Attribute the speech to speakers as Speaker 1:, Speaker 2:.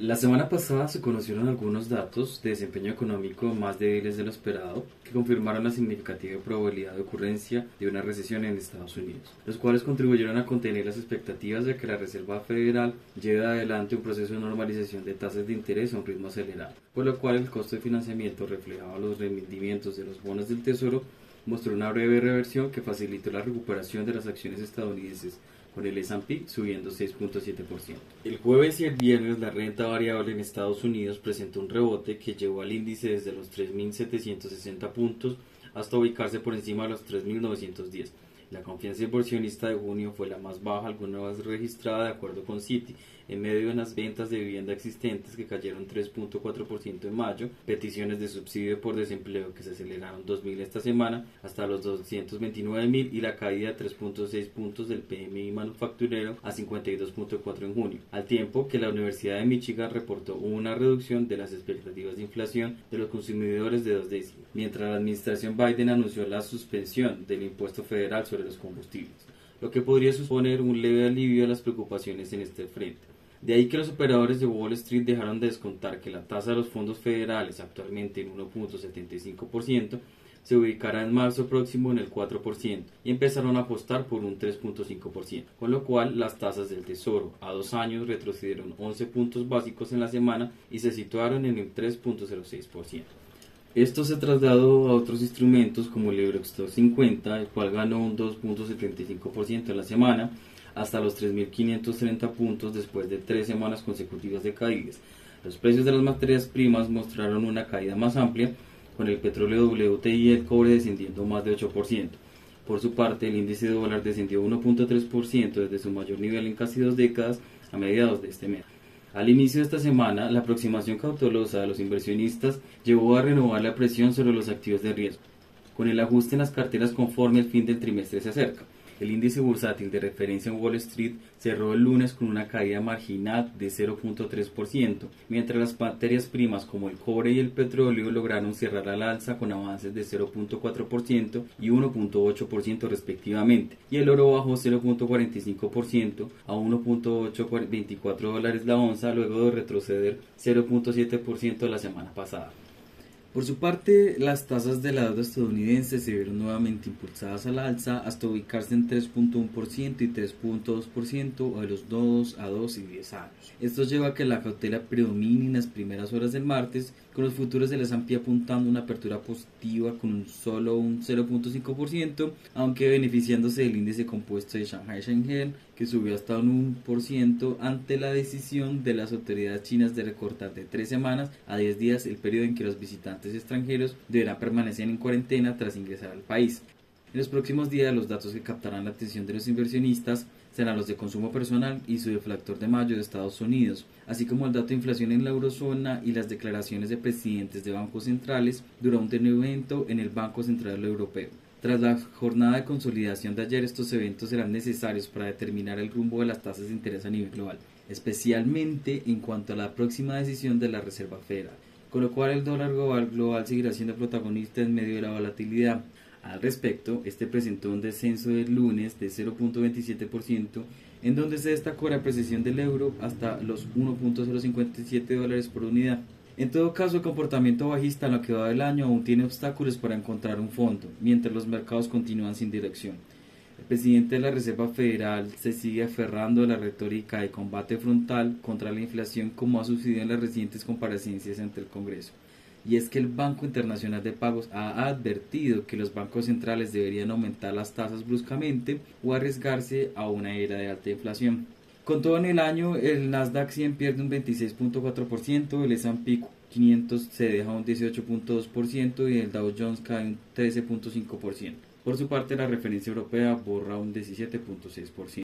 Speaker 1: La semana pasada se conocieron algunos datos de desempeño económico más débiles de lo esperado que confirmaron la significativa probabilidad de ocurrencia de una recesión en Estados Unidos, los cuales contribuyeron a contener las expectativas de que la Reserva Federal lleve adelante un proceso de normalización de tasas de interés a un ritmo acelerado, por lo cual el costo de financiamiento reflejaba los rendimientos de los bonos del Tesoro mostró una breve reversión que facilitó la recuperación de las acciones estadounidenses con el S&P subiendo 6.7%. El jueves y el viernes la renta variable en Estados Unidos presentó un rebote que llevó al índice desde los 3.760 puntos hasta ubicarse por encima de los 3.910. La confianza inversionista de junio fue la más baja alguna vez registrada de acuerdo con Citi. En medio de las ventas de vivienda existentes que cayeron 3.4% en mayo, peticiones de subsidio por desempleo que se aceleraron 2.000 esta semana hasta los 229.000 y la caída de 3.6 puntos del PMI manufacturero a 52.4 en junio, al tiempo que la Universidad de Michigan reportó una reducción de las expectativas de inflación de los consumidores de dos décimas, mientras la administración Biden anunció la suspensión del impuesto federal sobre los combustibles, lo que podría suponer un leve alivio a las preocupaciones en este frente. De ahí que los operadores de Wall Street dejaron de descontar que la tasa de los fondos federales, actualmente en 1.75%, se ubicará en marzo próximo en el 4% y empezaron a apostar por un 3.5%, con lo cual las tasas del Tesoro a dos años retrocedieron 11 puntos básicos en la semana y se situaron en el 3.06%. Esto se trasladó a otros instrumentos como el Eurostoxx 50, el cual ganó un 2.75% en la semana, hasta los 3.530 puntos después de tres semanas consecutivas de caídas. Los precios de las materias primas mostraron una caída más amplia, con el petróleo WTI y el cobre descendiendo más de 8%. Por su parte, el índice de dólar descendió 1.3% desde su mayor nivel en casi dos décadas a mediados de este mes. Al inicio de esta semana, la aproximación cautelosa de los inversionistas llevó a renovar la presión sobre los activos de riesgo, con el ajuste en las carteras conforme el fin del trimestre se acerca. El índice bursátil de referencia en Wall Street cerró el lunes con una caída marginal de 0.3%, mientras las materias primas como el cobre y el petróleo lograron cerrar al alza con avances de 0.4% y 1.8% respectivamente, y el oro bajó 0.45% a 1.824 dólares la onza luego de retroceder 0.7% la semana pasada. Por su parte, las tasas de la deuda estadounidense se vieron nuevamente impulsadas al alza hasta ubicarse en 3.1% y 3.2% de los 2 a 2 y 10 años. Esto lleva a que la cautela predomine en las primeras horas del martes, con los futuros de la S&P apuntando una apertura positiva con un solo un 0.5%, aunque beneficiándose del índice compuesto de Shanghai Shenzhen, que subió hasta un 1% ante la decisión de las autoridades chinas de recortar de 3 semanas a 10 días el periodo en que los visitantes extranjeros deberán permanecer en cuarentena tras ingresar al país. En los próximos días los datos que captarán la atención de los inversionistas serán los de consumo personal y su deflactor de mayo de Estados Unidos, así como el dato de inflación en la eurozona y las declaraciones de presidentes de bancos centrales durante un evento en el Banco Central Europeo. Tras la jornada de consolidación de ayer, estos eventos serán necesarios para determinar el rumbo de las tasas de interés a nivel global, especialmente en cuanto a la próxima decisión de la Reserva Federal, con lo cual el dólar global, seguirá siendo protagonista en medio de la volatilidad. Al respecto, este presentó un descenso del lunes de 0.27%, en donde se destacó la apreciación del euro hasta los 1.057 dólares por unidad. En todo caso, el comportamiento bajista en lo que va del año aún tiene obstáculos para encontrar un fondo, mientras los mercados continúan sin dirección. El presidente de la Reserva Federal se sigue aferrando a la retórica de combate frontal contra la inflación como ha sucedido en las recientes comparecencias ante el Congreso y es que el Banco Internacional de Pagos ha advertido que los bancos centrales deberían aumentar las tasas bruscamente o arriesgarse a una era de alta inflación. Con todo en el año, el Nasdaq 100 pierde un 26.4%, el S&P 500 se deja un 18.2% y el Dow Jones cae un 13.5%. Por su parte, la referencia europea borra un 17.6%.